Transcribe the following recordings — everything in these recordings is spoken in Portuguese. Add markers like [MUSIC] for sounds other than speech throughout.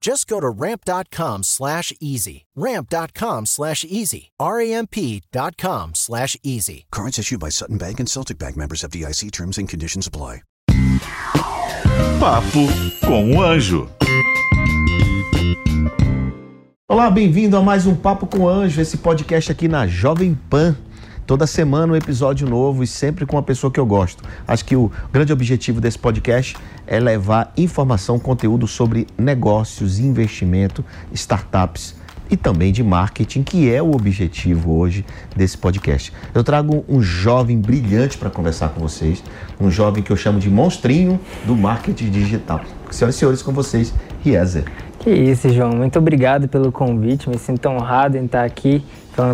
Just go to ramp.com slash easy. Ramp.com slash easy. R-A-M-P.com slash easy. Cards issued by Sutton Bank and Celtic Bank members of DIC terms and conditions apply. Papo com o Anjo. Olá, bem-vindo a mais um Papo com o Anjo, esse podcast aqui na Jovem Pan. Toda semana um episódio novo e sempre com uma pessoa que eu gosto. Acho que o grande objetivo desse podcast é levar informação, conteúdo sobre negócios, investimento, startups e também de marketing, que é o objetivo hoje desse podcast. Eu trago um jovem brilhante para conversar com vocês, um jovem que eu chamo de monstrinho do marketing digital. Senhoras e senhores, com vocês, Riezer. Que isso, João. Muito obrigado pelo convite. Me sinto honrado em estar aqui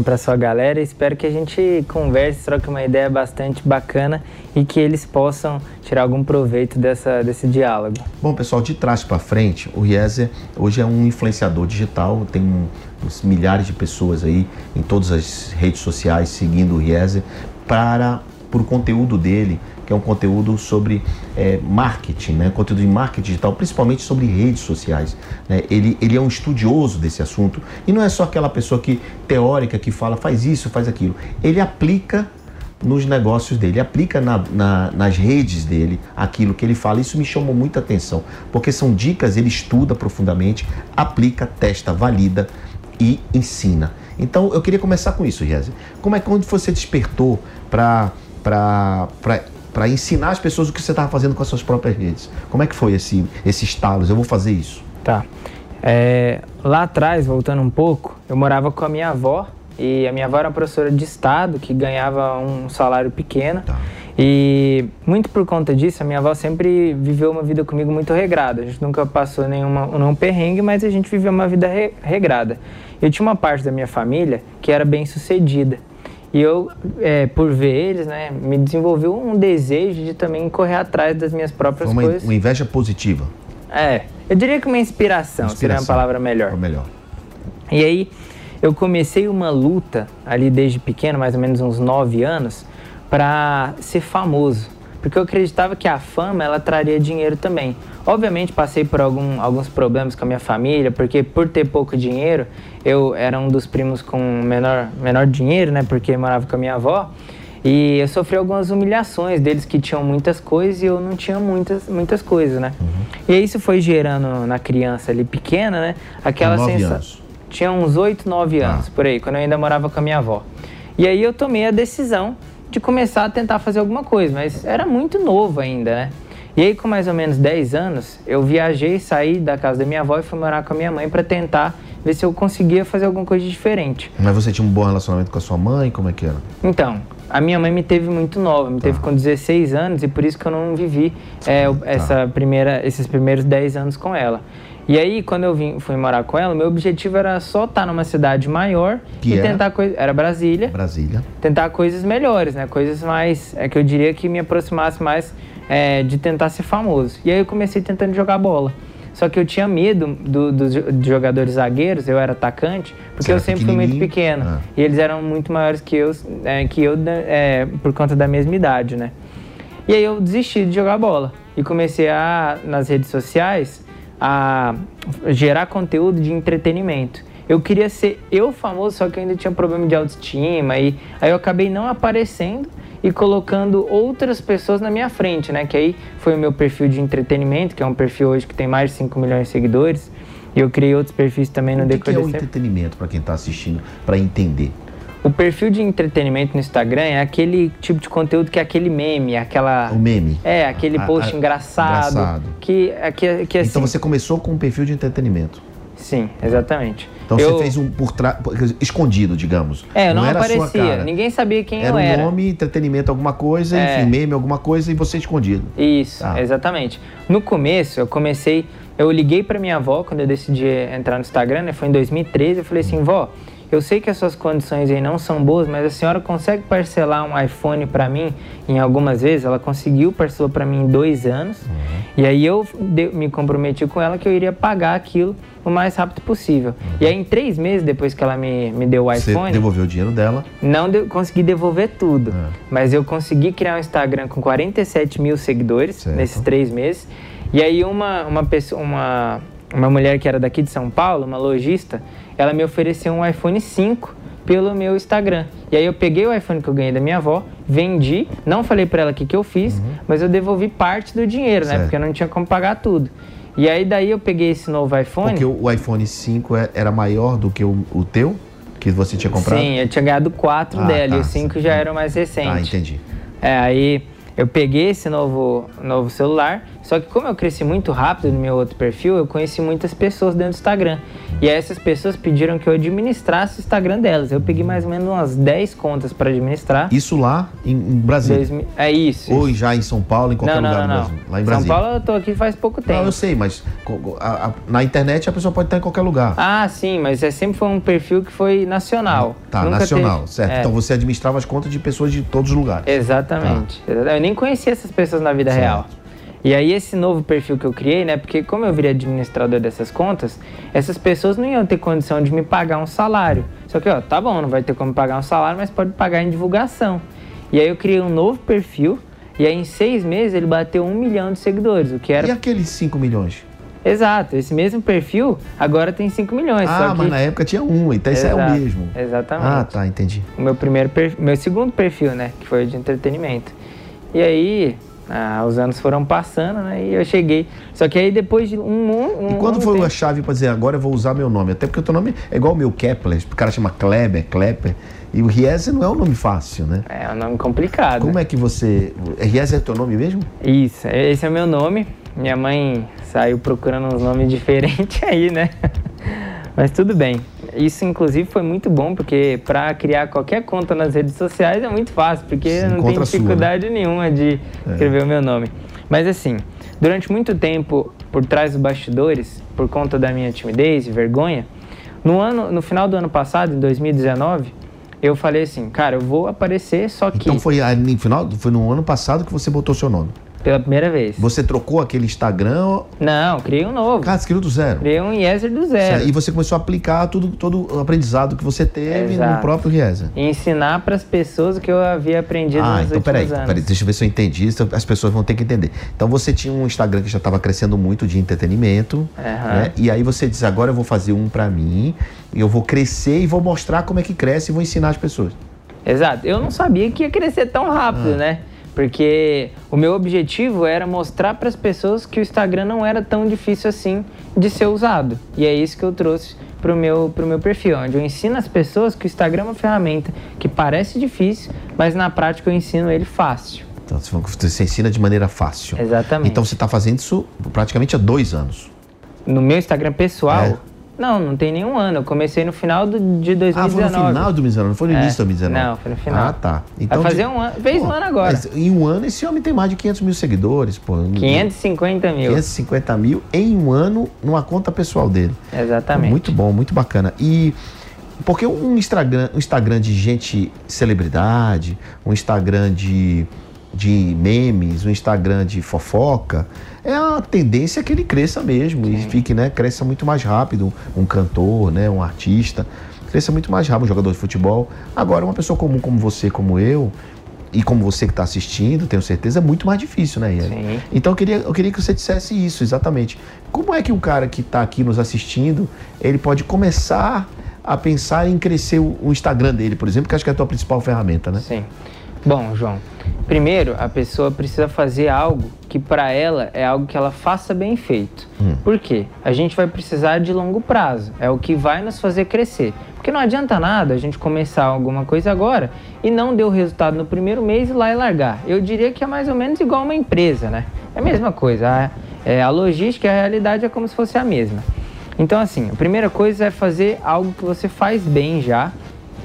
para sua galera. Espero que a gente converse, troque uma ideia bastante bacana e que eles possam tirar algum proveito dessa, desse diálogo. Bom, pessoal, de trás para frente, o Riezer hoje é um influenciador digital, tem uns milhares de pessoas aí em todas as redes sociais seguindo o Riezer para por conteúdo dele que é um conteúdo sobre é, marketing, né? conteúdo de marketing digital, principalmente sobre redes sociais. Né? Ele, ele é um estudioso desse assunto e não é só aquela pessoa que teórica que fala faz isso, faz aquilo. Ele aplica nos negócios dele, aplica na, na, nas redes dele aquilo que ele fala. Isso me chamou muita atenção, porque são dicas, ele estuda profundamente, aplica, testa, valida e ensina. Então eu queria começar com isso, Reza. Como é que quando você despertou para para ensinar as pessoas o que você estava fazendo com as suas próprias redes. Como é que foi esse, esse estalos? Eu vou fazer isso. Tá. É, lá atrás, voltando um pouco, eu morava com a minha avó e a minha avó era professora de estado que ganhava um salário pequeno. Tá. E muito por conta disso, a minha avó sempre viveu uma vida comigo muito regrada. A gente nunca passou nenhuma, nenhum perrengue, mas a gente viveu uma vida re, regrada. Eu tinha uma parte da minha família que era bem sucedida. E eu, é, por ver eles, né, me desenvolveu um desejo de também correr atrás das minhas próprias uma, coisas. Uma inveja positiva. É, eu diria que uma inspiração, inspiração seria uma palavra melhor. melhor. E aí, eu comecei uma luta ali desde pequeno, mais ou menos uns 9 anos, para ser famoso porque eu acreditava que a fama ela traria dinheiro também. Obviamente passei por algum, alguns problemas com a minha família, porque por ter pouco dinheiro, eu era um dos primos com menor, menor dinheiro, né? Porque morava com a minha avó. E eu sofri algumas humilhações deles que tinham muitas coisas e eu não tinha muitas, muitas coisas, né? Uhum. E isso foi gerando na criança ali pequena, né? Aquela sensação. Tinha uns 8, 9 ah. anos, ah. por aí, quando eu ainda morava com a minha avó. E aí eu tomei a decisão de começar a tentar fazer alguma coisa, mas era muito novo ainda, né? E aí, com mais ou menos 10 anos, eu viajei, saí da casa da minha avó e fui morar com a minha mãe para tentar ver se eu conseguia fazer alguma coisa diferente. Mas você tinha um bom relacionamento com a sua mãe? Como é que era? Então, a minha mãe me teve muito nova, me tá. teve com 16 anos e por isso que eu não vivi é, tá. essa primeira, esses primeiros 10 anos com ela. E aí, quando eu vim, fui morar com ela, meu objetivo era só estar numa cidade maior que e era? tentar coisas. Era Brasília. Brasília. Tentar coisas melhores, né? Coisas mais. É que eu diria que me aproximasse mais é, de tentar ser famoso. E aí eu comecei tentando jogar bola. Só que eu tinha medo do, dos jogadores zagueiros, eu era atacante, porque eu sempre fui muito pequeno. Ah. E eles eram muito maiores que eu, é, que eu é, por conta da mesma idade, né? E aí eu desisti de jogar bola. E comecei a, nas redes sociais, a gerar conteúdo de entretenimento. Eu queria ser eu famoso, só que eu ainda tinha problema de autoestima e aí eu acabei não aparecendo e colocando outras pessoas na minha frente, né? Que aí foi o meu perfil de entretenimento, que é um perfil hoje que tem mais de 5 milhões de seguidores. E eu criei outros perfis também no o decorrer que é o entretenimento para quem está assistindo, para entender? O perfil de entretenimento no Instagram é aquele tipo de conteúdo que é aquele meme, aquela. O meme. É, aquele A- post a- engraçado. engraçado. Que, é que, que assim. Então você começou com um perfil de entretenimento. Sim, exatamente. Então Eu- você fez um por trás, escondido, digamos. É, eu não, era sua aparecia. Ninguém sabia quem Era eu um era. nome, entretenimento, alguma coisa, É. enfim, meme, alguma coisa e você escondido. Isso, Tá. exatamente. No começo, eu comecei. Eu liguei pra minha avó quando eu decidi entrar no Instagram, né? Foi em 2013. Eu falei assim: vó, eu sei que as suas condições aí não são boas, mas a senhora consegue parcelar um iPhone pra mim em algumas vezes? Ela conseguiu, parcelou pra mim em dois anos. E aí eu me comprometi com ela que eu iria pagar aquilo o mais rápido possível. E aí, em três meses depois que ela me, me deu o Você iPhone. devolveu o dinheiro dela. Não de- consegui devolver tudo, É. mas eu consegui criar um Instagram com 47 mil seguidores Certo. nesses três meses. E aí uma, uma pessoa, uma, uma mulher que era daqui de São Paulo, uma lojista, ela me ofereceu um iPhone 5 pelo meu Instagram. E aí eu peguei o iPhone que eu ganhei da minha avó, vendi, não falei pra ela o que, que eu fiz, mas eu devolvi parte do dinheiro, né? Uhum. Certo. Porque eu não tinha como pagar tudo. E aí daí eu peguei esse novo iPhone. Porque o iPhone 5 é- era maior do que o, o teu, que você tinha comprado? Sim, eu tinha ganhado quatro Ah, dela tá. e o 5 já era o mais recente. Ah, entendi. É, aí eu peguei esse novo, novo celular, só que como eu cresci muito rápido no meu outro perfil, eu conheci muitas pessoas dentro do Instagram. E aí essas pessoas pediram que eu administrasse o Instagram delas. Eu peguei mais ou menos umas 10 contas para administrar. Isso lá em, Brasília. Dois É isso. Ou isso. já em São Paulo, em qualquer Não, não, lugar não, não. Lá em São Brasília. Paulo eu tô aqui faz pouco tempo. Não, eu sei, mas a- a- na internet a pessoa pode estar em qualquer lugar. Ah, sim, mas é, sempre foi um perfil que foi nacional. tá, Nunca nacional, teve- certo. é. Então você administrava as contas de pessoas de todos os lugares. Exatamente. Eu nem conhecia essas pessoas na vida Certo. real. E aí esse novo perfil que eu criei, né? Porque como eu virei administrador dessas contas, essas pessoas não iam ter condição de me pagar um salário. Só que, ó, tá bom, não vai ter como pagar um salário, mas pode pagar em divulgação. E aí eu criei um novo perfil, e aí em seis meses ele bateu um milhão de seguidores, o que era... E aqueles 5 milhões? Exato, esse mesmo perfil agora tem 5 milhões. ah, que... mas na época tinha um, então esse é o mesmo. Exatamente. Ah, tá, entendi. o meu primeiro perfil, meu segundo perfil, né, que foi de entretenimento. E aí, ah, os anos foram passando, né, e eu cheguei. Só que aí depois de um, um E quando um foi tempo- a chave pra dizer, agora eu vou usar meu nome? Até porque o teu nome é igual o meu Kepler, o cara chama Kleber, Klepper. E o Riese não é um nome fácil, né? É um nome complicado. Como é que você. Riese é teu nome mesmo? Isso, esse é o meu nome. Minha mãe saiu procurando uns nomes [LAUGHS] diferentes aí, né? Mas tudo bem. Isso, inclusive, foi muito bom, porque para criar qualquer conta nas redes sociais é muito fácil, porque Se não tem a sua, né? dificuldade nenhuma de escrever o meu nome. Mas assim, durante muito tempo, por trás dos bastidores, por conta da minha timidez e vergonha, no, ano, no final do ano passado, em 2019, eu falei assim, cara, eu vou aparecer, só que Então foi no final, foi no ano passado que você botou seu nome. Pela primeira vez. Você trocou aquele Instagram, Não, criei um novo. cara, você criou do zero. Criei um Yeser do zero. E você começou a aplicar tudo, todo o aprendizado que você teve no Exato. próprio Riese. E ensinar para as pessoas o que eu havia aprendido Ah, nos então últimos peraí, anos. peraí, deixa eu ver se eu entendi. isso As pessoas vão ter que entender. Então você tinha um Instagram que já estava crescendo muito de entretenimento, Aham. né? E aí você diz, agora eu vou fazer um para mim, e eu vou crescer e vou mostrar como é que cresce e vou ensinar as pessoas. Exato. Eu não sabia que ia crescer tão rápido, Ah. né? Porque o meu objetivo era mostrar para as pessoas que o Instagram não era tão difícil assim de ser usado. E é isso que eu trouxe pro meu, pro meu perfil, onde eu ensino as pessoas que o Instagram é uma ferramenta que parece difícil, mas na prática eu ensino ele fácil. Então você ensina de maneira fácil. Exatamente. Então você está fazendo isso praticamente há dois anos. No meu Instagram pessoal, É. não, não tem nenhum ano. Eu comecei no final do, de 2019. Ah, foi no final de 2019, não foi no É. início de 2019? Não, foi no final. Ah, tá. Vai fazer um ano- fez um ano agora. Mas em um ano esse homem tem mais de 500 mil seguidores, pô. 550 mil. 550 mil em um ano numa conta pessoal dele. Exatamente. Muito bom, muito bacana. E porque um Instagram, um Instagram de gente celebridade, um Instagram de, de memes, um Instagram de fofoca, é a tendência que ele cresça mesmo e fique, né, cresça muito mais rápido, um cantor, né, um artista, cresça muito mais rápido, um jogador de futebol. Agora, uma pessoa comum como você, como eu, e como você que está assistindo, tenho certeza, é muito mais difícil, né, Ian? Sim. Então eu queria, eu queria que você dissesse isso, exatamente. Como é que um cara que está aqui nos assistindo, ele pode começar a pensar em crescer o, o Instagram dele, por exemplo, que acho que é a tua principal ferramenta, né? Sim. Bom, João, primeiro a pessoa precisa fazer algo que para ela é algo que ela faça bem feito. Hum. Por quê? A gente vai precisar de longo prazo, é o que vai nos fazer crescer. Porque não adianta nada a gente começar alguma coisa agora e não deu resultado no primeiro mês e lá e largar. Eu diria que é mais ou menos igual uma empresa, né? É a mesma coisa. A, é, a logística e a realidade é como se fosse a mesma. Então, assim, a primeira coisa é fazer algo que você faz bem já,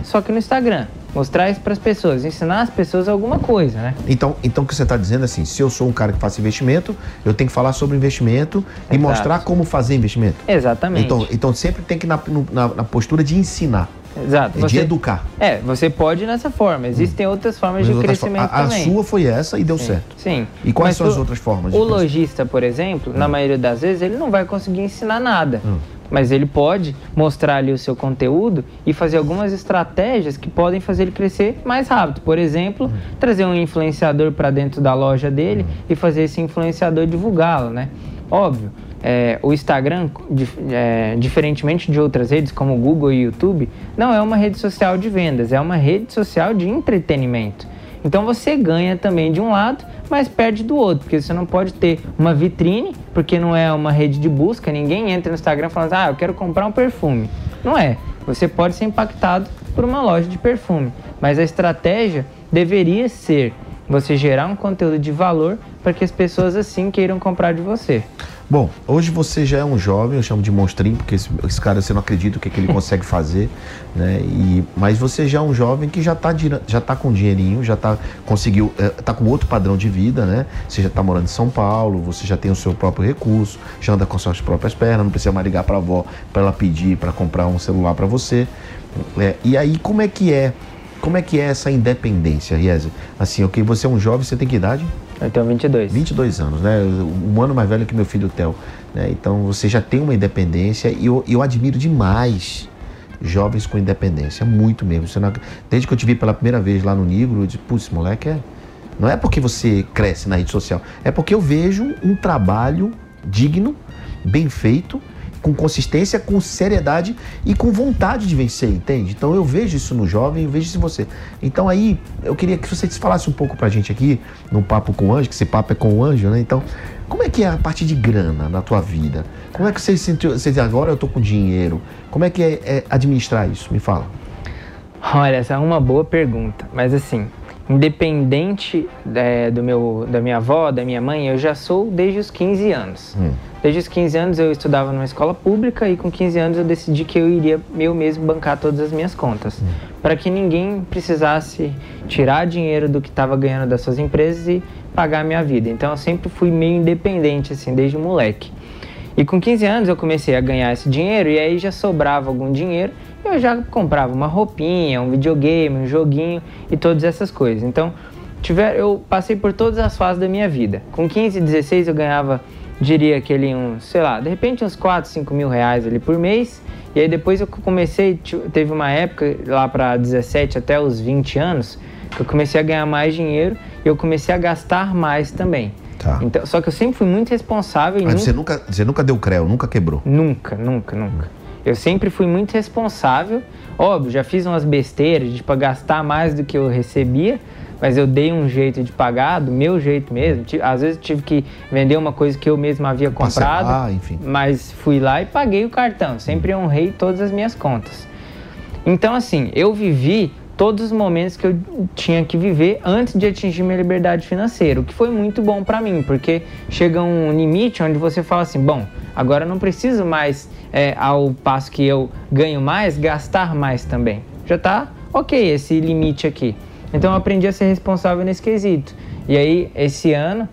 só que no Instagram. Mostrar isso para as pessoas, ensinar as pessoas alguma coisa, né? Então, então o que você está dizendo é assim, se eu sou um cara que faça investimento, eu tenho que falar sobre investimento Exato. e mostrar como fazer investimento. Exatamente. Então, então sempre tem que ir na, na, na postura de ensinar. Exato. Você, de educar. É, você pode ir nessa forma. Existem hum. outras formas Mas de outras crescimento a, também. A sua foi essa e deu sim, certo. Sim. E quais Mas são as outras formas? O lojista, por exemplo, hum. na maioria das vezes, ele não vai conseguir ensinar nada. Hum mas ele pode mostrar ali o seu conteúdo e fazer algumas estratégias que podem fazer ele crescer mais rápido. Por exemplo, trazer um influenciador para dentro da loja dele e fazer esse influenciador divulgá-lo, né? Óbvio, é, o Instagram, é, diferentemente de outras redes como Google e YouTube, não é uma rede social de vendas, é uma rede social de entretenimento. Então você ganha também de um lado, mas perde do outro, porque você não pode ter uma vitrine, porque não é uma rede de busca, ninguém entra no Instagram falando, ah, eu quero comprar um perfume. Não é. Você pode ser impactado por uma loja de perfume, mas a estratégia deveria ser você gerar um conteúdo de valor para que as pessoas assim queiram comprar de você. Bom, hoje você já é um jovem, eu chamo de monstrinho, porque esse, esse cara você não acredita o que, que ele [LAUGHS] consegue fazer, né? E, mas você já é um jovem que já está já tá com dinheirinho, já tá, conseguiu, é, tá com outro padrão de vida, né? Você já está morando em São Paulo, você já tem o seu próprio recurso, já anda com suas próprias pernas, não precisa mais ligar para a avó para ela pedir para comprar um celular para você. É, e aí, como é que é? Como é que é essa independência, Riese? Assim, ok, você é um jovem, você tem que idade? Eu tenho 22. 22 anos, né? Um ano mais velho que meu filho Theo. Né? Então você já tem uma independência e eu, eu admiro demais jovens com independência, muito mesmo. Não... desde que eu te vi pela primeira vez lá no Negro, eu disse, putz, moleque, é... não é porque você cresce na rede social, é porque eu vejo um trabalho digno, bem feito com consistência, com seriedade e com vontade de vencer, entende? Então eu vejo isso no jovem, eu vejo isso em você. Então aí eu queria que você falasse um pouco pra gente aqui, no Papo com o Anjo, que esse papo é com o Anjo, né? Então, como é que é a parte de grana na tua vida? Como é que você sentiu, você diz, agora eu tô com dinheiro? Como é que é, é administrar isso? Me fala. Olha, essa é uma boa pergunta, mas assim, independente é, do meu, da minha avó, da minha mãe, eu já sou desde os 15 anos. Hum. Desde os 15 anos eu estudava numa escola pública e com 15 anos eu decidi que eu iria eu mesmo bancar todas as minhas contas, hum. para que ninguém precisasse tirar dinheiro do que estava ganhando das suas empresas e pagar a minha vida. Então eu sempre fui meio independente assim desde moleque. E com 15 anos eu comecei a ganhar esse dinheiro e aí já sobrava algum dinheiro eu já comprava uma roupinha, um videogame, um joguinho e todas essas coisas. Então, tiver, eu passei por todas as fases da minha vida. Com 15, 16 eu ganhava, diria aquele um, sei lá, de repente uns 4, 5 mil reais ali por mês. E aí depois eu comecei, teve uma época lá para 17 até os 20 anos, que eu comecei a ganhar mais dinheiro e eu comecei a gastar mais também. Tá. Então, só que eu sempre fui muito responsável. Mas nunca... você, nunca, você nunca deu creu, nunca quebrou? Nunca, nunca, nunca. Eu sempre fui muito responsável. Óbvio, já fiz umas besteiras de tipo, gastar mais do que eu recebia, mas eu dei um jeito de pagar, do meu jeito mesmo. Às vezes tive que vender uma coisa que eu mesmo havia comprado, ah, mas fui lá e paguei o cartão. Sempre honrei todas as minhas contas. Então, assim, eu vivi todos os momentos que eu tinha que viver antes de atingir minha liberdade financeira, o que foi muito bom para mim, porque chega um limite onde você fala assim, bom, agora não preciso mais, é, ao passo que eu ganho mais, gastar mais também. Já tá ok esse limite aqui. Então eu aprendi a ser responsável nesse quesito. E aí, esse ano,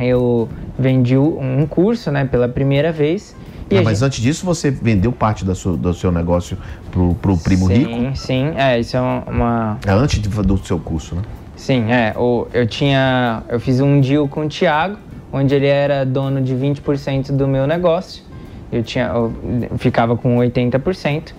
eu vendi um curso, né, pela primeira vez, ah, mas antes disso você vendeu parte da sua, do seu negócio pro, pro primo sim, rico? Sim, sim. É, isso é uma. É antes do seu curso, né? Sim, é. Eu tinha. Eu fiz um deal com o Thiago, onde ele era dono de 20% do meu negócio. Eu, tinha, eu ficava com 80%.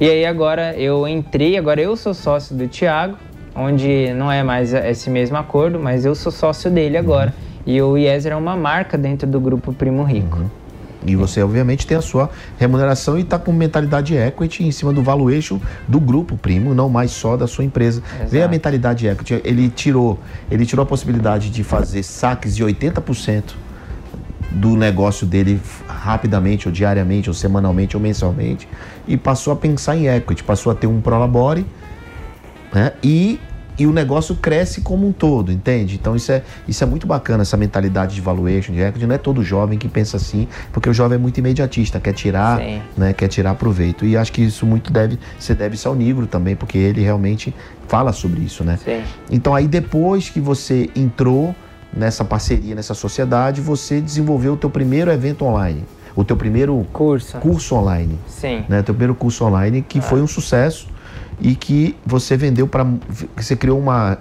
E aí agora eu entrei, agora eu sou sócio do Thiago, onde não é mais esse mesmo acordo, mas eu sou sócio dele agora. Uhum. E o Ieser é uma marca dentro do grupo Primo Rico. Uhum. E você, obviamente, tem a sua remuneração e está com mentalidade equity em cima do valuation do grupo primo, não mais só da sua empresa. Exato. Vê a mentalidade equity. Ele tirou, ele tirou a possibilidade de fazer saques de 80% do negócio dele rapidamente, ou diariamente, ou semanalmente, ou mensalmente, e passou a pensar em equity, passou a ter um prolabore, né? E e o negócio cresce como um todo, entende? Então isso é, isso é muito bacana, essa mentalidade de valuation, de equity. Não é todo jovem que pensa assim, porque o jovem é muito imediatista, quer tirar, Sim. né, quer tirar proveito. E acho que isso muito deve, você deve ao Nigro também, porque ele realmente fala sobre isso, né? Sim. Então aí depois que você entrou nessa parceria, nessa sociedade, você desenvolveu o teu primeiro evento online, o teu primeiro Curso. curso online, Sim. né? Teu primeiro curso online que foi um sucesso e que você vendeu para você criou uma,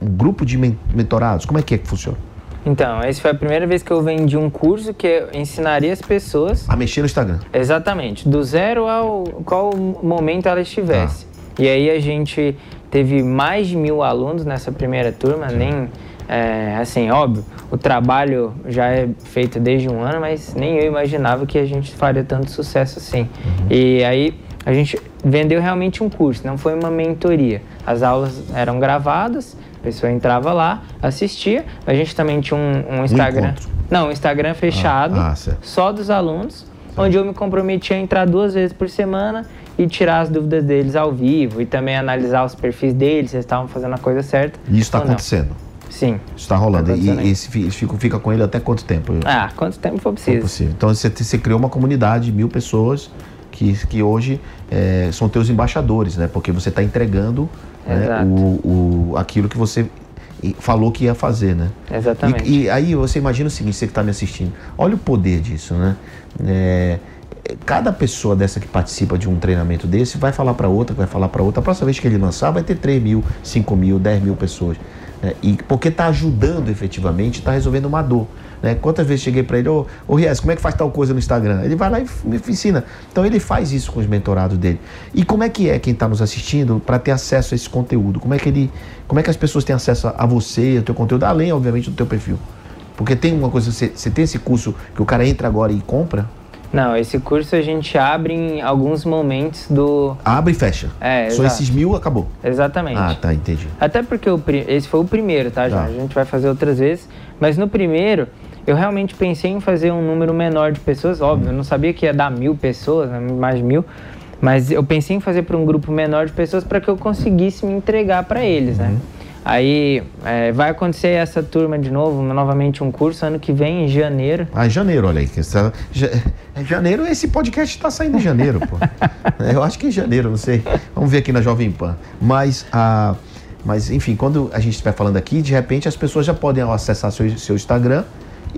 um grupo de men- mentorados. Como é que é que funciona? Então, essa foi a primeira vez que eu vendi um curso que eu ensinaria as pessoas A mexer no Instagram. Exatamente, do zero ao qual momento ela estivesse. E aí a gente teve mais de mil alunos nessa primeira turma, nem é, assim, óbvio, o trabalho já é feito desde um ano, mas nem eu imaginava que a gente faria tanto sucesso assim. E aí a gente vendeu realmente um curso, não foi uma mentoria. As aulas eram gravadas, a pessoa entrava lá, assistia. A gente também tinha um, um Instagram. encontro. não, um Instagram fechado, ah, certo. só dos alunos, onde eu me comprometi a entrar duas vezes por semana e tirar as dúvidas deles ao vivo e também analisar os perfis deles, se eles estavam fazendo a coisa certa. E isso está ou não. acontecendo. Sim. Isso está rolando. Tá acontecendo e esse fi- fica, fica com ele até quanto tempo? Ah, quanto tempo for preciso. possível. Então você, você criou uma comunidade de mil pessoas que, que hoje é, são teus embaixadores, né? Porque você está entregando né, o, o, aquilo que você falou que ia fazer, né? Exatamente. E, e aí você imagina o seguinte, você que está me assistindo, olha o poder disso, né? É, cada pessoa dessa que participa de um treinamento desse vai falar para outra, vai falar para outra. A próxima vez que ele lançar vai ter 3 mil, 5 mil, 10 mil pessoas. né? E porque está ajudando efetivamente, está resolvendo uma dor. Né? Quantas vezes cheguei para ele, ô, ô Ries, como é que faz tal coisa no Instagram? Ele vai lá e me ensina. Então ele faz isso com os mentorados dele. E como é que é quem está nos assistindo para ter acesso a esse conteúdo? Como é que ele, como é que as pessoas têm acesso a você, ao teu conteúdo, além, obviamente, do teu perfil? Porque tem uma coisa, você tem esse curso que o cara entra agora e compra, Não, esse curso a gente abre em alguns momentos do. abre e fecha. É, Só exato. esses mil acabou. Exatamente. Ah, tá, entendi. Até porque o esse foi o primeiro, tá? Tá. A gente vai fazer outras vezes. Mas no primeiro, eu realmente pensei em fazer um número menor de pessoas. Óbvio, eu não sabia que ia dar mil pessoas, né, mais de mil. Mas eu pensei em fazer para um grupo menor de pessoas para que eu conseguisse me entregar para eles, né? Aí é, vai acontecer essa turma de novo, novamente um curso, ano que vem, em janeiro. Ah, em janeiro, olha aí. essa- ja- é janeiro, esse podcast está saindo em janeiro, pô. [LAUGHS] Eu acho que em janeiro, não sei. Vamos ver aqui na Jovem Pan. Mas, ah, mas enfim, quando a gente estiver falando aqui, de repente as pessoas já podem acessar seu, seu Instagram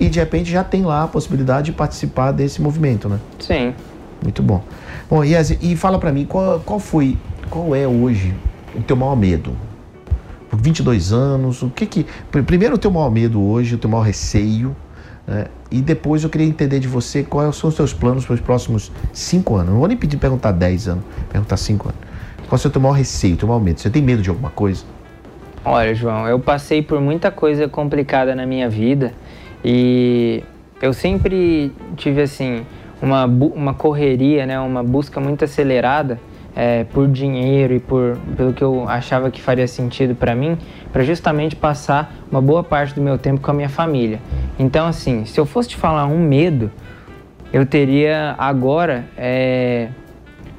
e de repente já tem lá a possibilidade de participar desse movimento, né? Sim. Muito bom. Bom, Iese, e fala pra mim, qual, qual foi, qual é hoje o teu maior medo? Por 22 anos, o que que... pr- Primeiro o teu maior medo hoje, o teu maior receio, né? e depois eu queria entender de você quais são os teus planos para os próximos 5 anos. Não vou nem pedir perguntar 10 anos, perguntar 5 anos. Qual é o teu maior receio, teu maior medo? Você tem medo de alguma coisa? Olha, João, eu passei por muita coisa complicada na minha vida e eu sempre tive assim uma, uma correria, né, uma busca muito acelerada é, por dinheiro e por pelo que eu achava que faria sentido para mim, para justamente passar uma boa parte do meu tempo com a minha família. Então, assim, se eu fosse te falar um medo, eu teria agora é,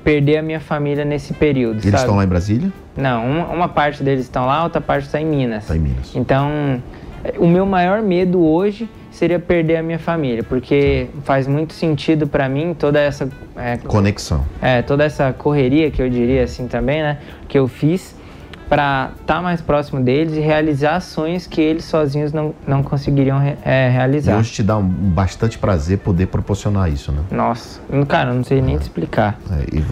perder a minha família nesse período. Eles sabe? estão lá em Brasília? Não, uma, uma parte deles estão lá, outra parte está em Minas. Está em Minas. Então, o meu maior medo hoje seria perder a minha família, porque faz muito sentido para mim toda essa é, Conexão. é, toda essa correria que eu diria assim também, né, que eu fiz para estar mais próximo deles e realizar sonhos que eles sozinhos não, não conseguiriam é, E realizar. hoje te dá um, bastante prazer poder proporcionar isso, né? Nossa, cara, eu não sei nem te explicar. É, e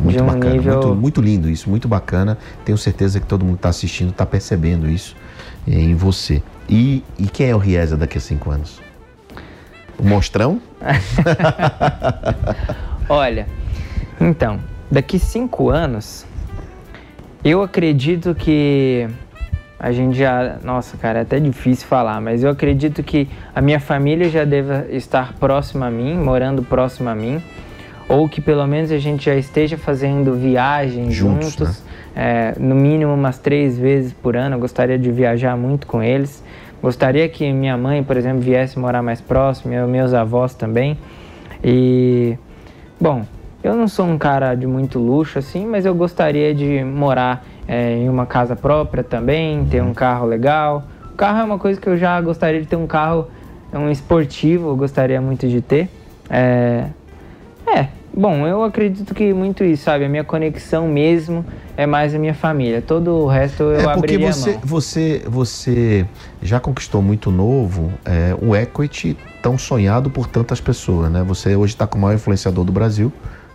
muito De um bacana, nível- muito, muito lindo isso, muito bacana. Tenho certeza que todo mundo está assistindo, está percebendo isso eh, em você. E, e quem é o Riesa daqui a cinco anos? O monstrão? [LAUGHS] Olha, então, daqui cinco anos, eu acredito que a gente já. Nossa, cara, é até difícil falar, mas eu acredito que a minha família já deva estar próxima a mim, morando próximo a mim, ou que pelo menos a gente já esteja fazendo viagens juntos, juntos né? é, no mínimo umas três vezes por ano. Eu gostaria de viajar muito com eles. Gostaria que minha mãe, por exemplo, viesse morar mais próximo, e meus avós também. E, bom, eu não sou um cara de muito luxo assim, mas eu gostaria de morar é, em uma casa própria também, ter um carro legal. O carro é uma coisa que eu já gostaria de ter um carro, um esportivo, eu gostaria muito de ter. É, é, bom, eu acredito que muito isso, sabe? A minha conexão mesmo é mais a minha família. Todo o resto eu é porque você, você, você já conquistou muito novo é, o equity tão sonhado por tantas pessoas, né? Você hoje está com o maior influenciador do Brasil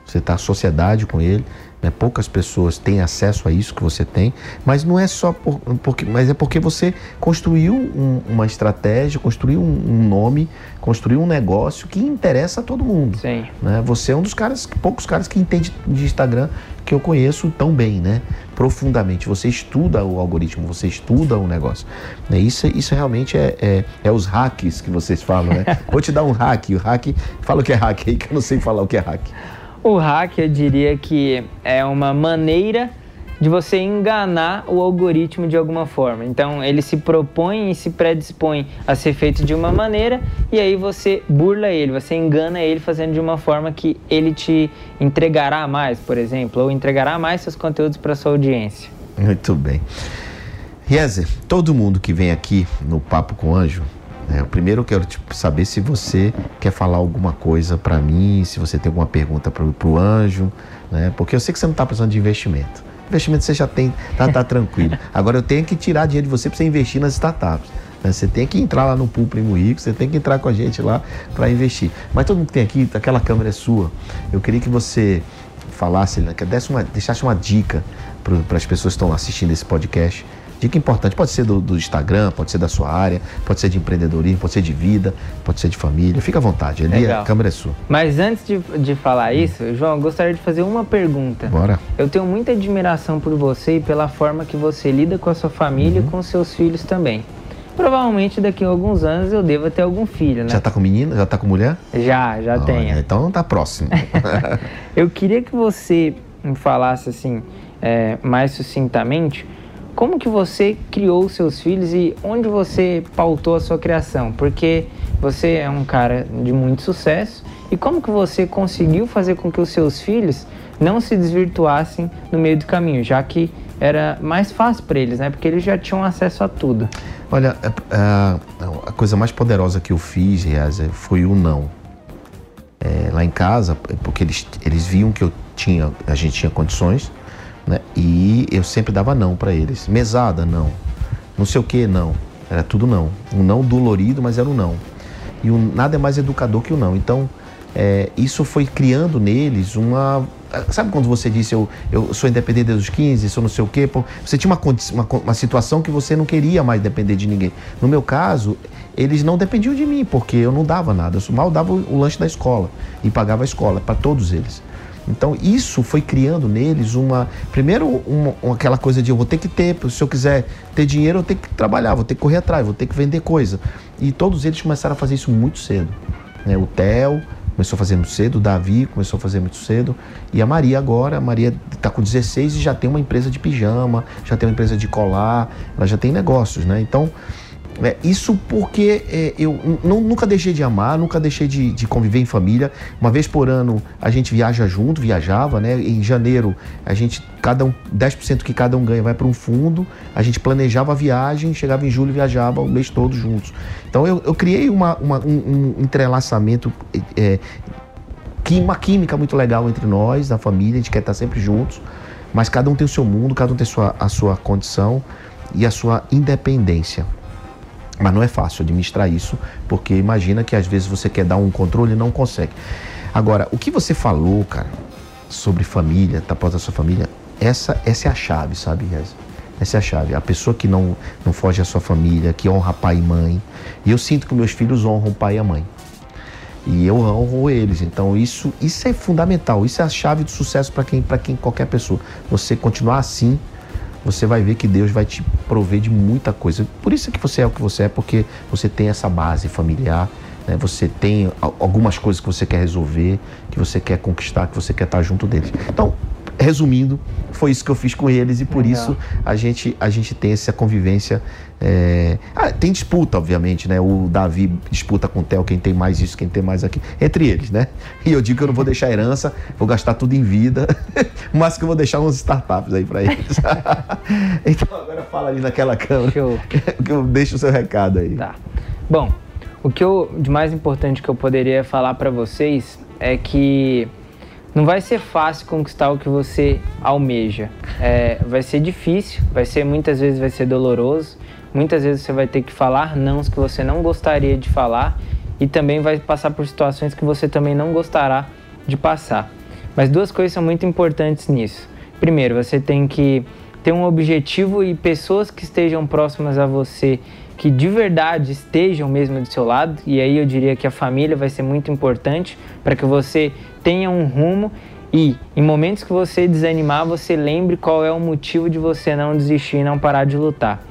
você está sociedade sociedade com ele, né? poucas pessoas têm acesso a isso que você tem, mas não é só por, porque, mas é porque você construiu um, uma estratégia, construiu um, um, nome, construiu um negócio que interessa a todo mundo. Sim. Né? Você é um dos caras, poucos caras que entende de Instagram que eu conheço tão bem, né? Profundamente. Você estuda o algoritmo, você estuda o negócio. Né? Isso, isso realmente é, é, é os hacks que vocês falam, né? [LAUGHS] Vou te dar um hack. O hack, fala o que é hack aí, que eu não sei falar o que é hack. O hack, eu diria que é uma maneira de você enganar o algoritmo de alguma forma. Então, ele se propõe e se predispõe a ser feito de uma maneira e aí você burla ele, você engana ele fazendo de uma forma que ele te entregará mais, por exemplo, ou entregará mais seus conteúdos para sua audiência. Muito bem. Riezer, todo mundo que vem aqui no Papo com Anjo é, primeiro eu quero tipo, saber se você quer falar alguma coisa para mim, se você tem alguma pergunta para o anjo, né? Porque eu sei que você não está precisando de investimento. Investimento você já tem, tá, tá tranquilo. Agora eu tenho que tirar dinheiro de você para você investir nas startups. Né? Você tem que entrar lá no Pool Primo Rico, você tem que entrar com a gente lá para investir. Mas todo mundo que tem aqui, aquela câmera é sua. Eu queria que você falasse, né, que desse uma, deixasse uma dica para as pessoas que estão assistindo esse podcast Dica importante, pode ser do, do, Instagram, pode ser da sua área, pode ser de empreendedorismo, pode ser de vida, pode ser de família. Fica à vontade, ali Legal. a câmera é sua. Mas antes de, de falar isso, João, eu gostaria de fazer uma pergunta. Bora. Eu tenho muita admiração por você e pela forma que você lida com a sua família uhum. e com seus filhos também. Provavelmente daqui a alguns anos eu devo ter algum filho, né? Já tá com menina? Já tá com mulher? Já, já tenho. Então tá próximo. [LAUGHS] eu queria que você me falasse assim, é, mais sucintamente, como que você criou seus filhos e onde você pautou a sua criação? Porque você é um cara de muito sucesso e como que você conseguiu fazer com que os seus filhos não se desvirtuassem no meio do caminho, já que era mais fácil para eles, né? Porque eles já tinham acesso a tudo. Olha, a, é, é, a coisa mais poderosa que eu fiz, Riaz, foi o não. É, lá em casa, porque eles, eles viam que eu tinha, a gente tinha condições, né? E eu sempre dava não para eles. Mesada, não. Não sei o que, não. Era tudo não. Um não dolorido, mas era um não. E um, nada é mais educador que o não. Então, é, isso foi criando neles uma. Sabe quando você disse eu, eu sou independente desde os 15, sou não sei o quê? Você tinha uma, uma, uma situação que você não queria mais depender de ninguém. No meu caso, eles não dependiam de mim, porque eu não dava nada. Eu mal dava o lanche da escola e pagava a escola para todos eles. Então isso foi criando neles uma. Primeiro, uma, aquela coisa de eu vou ter que ter, se eu quiser ter dinheiro, eu tenho que trabalhar, vou ter que correr atrás, vou ter que vender coisa. E todos eles começaram a fazer isso muito cedo. Né? O Theo começou a fazer muito cedo, o Davi começou a fazer muito cedo. E a Maria agora, a Maria está com 16 e já tem uma empresa de pijama, já tem uma empresa de colar, ela já tem negócios, né? Então é, isso porque é, eu nunca deixei de amar, nunca deixei de, de, conviver em família. Uma vez por ano a gente viaja junto, viajava, né? Em janeiro a gente, cada um, 10% que cada um ganha vai para um fundo. A gente planejava a viagem, chegava em julho e viajava o mês todo juntos. Então eu, eu criei uma, uma um, um, entrelaçamento, é, uma química muito legal entre nós, a família, a gente quer estar sempre juntos, mas cada um tem o seu mundo, cada um tem a sua, a sua condição e a sua independência. Mas não é fácil administrar isso, porque imagina que às vezes você quer dar um controle e não consegue. Agora, o que você falou, cara, sobre família, tá após a sua família, essa, essa é a chave, sabe, Reza? Essa é a chave. A pessoa que não, não foge à sua família, que honra pai e mãe. E eu sinto que meus filhos honram pai e a mãe. E eu honro eles. Então isso, isso é fundamental. Isso é a chave do sucesso para quem, quem qualquer pessoa. Você continuar assim, você vai ver que Deus vai te prover de muita coisa. Por isso que você é o que você é, porque você tem essa base familiar, né? você tem algumas coisas que você quer resolver, que você quer conquistar, que você quer estar junto deles. Então, resumindo, foi isso que eu fiz com eles e por Legal. isso a gente, a gente tem essa convivência. É... Ah, tem disputa, obviamente, né? O Davi disputa com o Theo quem tem mais isso, quem tem mais aqui, entre eles, né? E eu digo que eu não vou deixar herança, vou gastar tudo em vida, [LAUGHS] mas que eu vou deixar uns startups aí para eles. [LAUGHS] então agora fala ali naquela câmera. Show. [LAUGHS] que eu deixo o seu recado aí. Tá. Bom, o que eu de mais importante que eu poderia falar para vocês é que não vai ser fácil conquistar o que você almeja. É, vai ser difícil, vai ser muitas vezes vai ser doloroso. Muitas vezes você vai ter que falar não que você não gostaria de falar e também vai passar por situações que você também não gostará de passar. Mas duas coisas são muito importantes nisso. Primeiro, você tem que ter um objetivo e pessoas que estejam próximas a você que de verdade estejam mesmo do seu lado, e aí eu diria que a família vai ser muito importante para que você tenha um rumo e em momentos que você desanimar, você lembre qual é o motivo de você não desistir e não parar de lutar.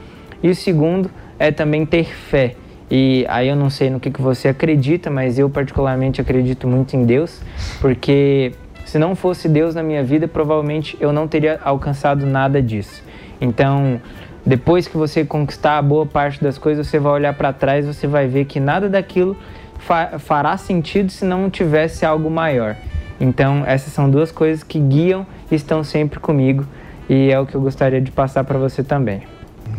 E o segundo é também ter fé. E aí eu não sei no que, que você acredita, mas eu particularmente acredito muito em Deus, porque se não fosse Deus na minha vida, provavelmente eu não teria alcançado nada disso. Então, depois que você conquistar a boa parte das coisas, você vai olhar para trás e você vai ver que nada daquilo fa fará sentido se não tivesse algo maior. Então, essas são duas coisas que guiam e estão sempre comigo e é o que eu gostaria de passar para você também.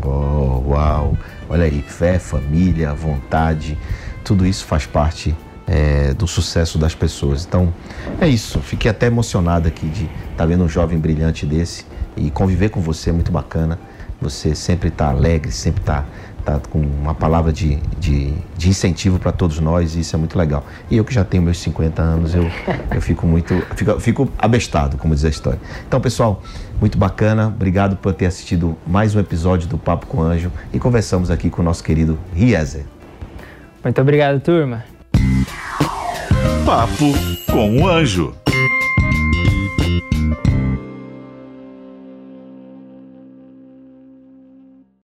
Oh, uau! Olha aí, fé, família, vontade, tudo isso faz parte é, do sucesso das pessoas. Então, é isso. Fiquei até emocionado aqui de estar tá vendo um jovem brilhante desse e conviver com você é muito bacana. Você sempre está alegre, sempre está tá com uma palavra de, de, de incentivo para todos nós e isso é muito legal. E eu que já tenho meus 50 anos, eu, eu fico muito, fico, fico abestado, como diz a história. Então, pessoal, muito bacana. Obrigado por ter assistido mais um episódio do Papo com Anjo e conversamos aqui com o nosso querido Riezer. Muito obrigado, turma. Papo com o Anjo.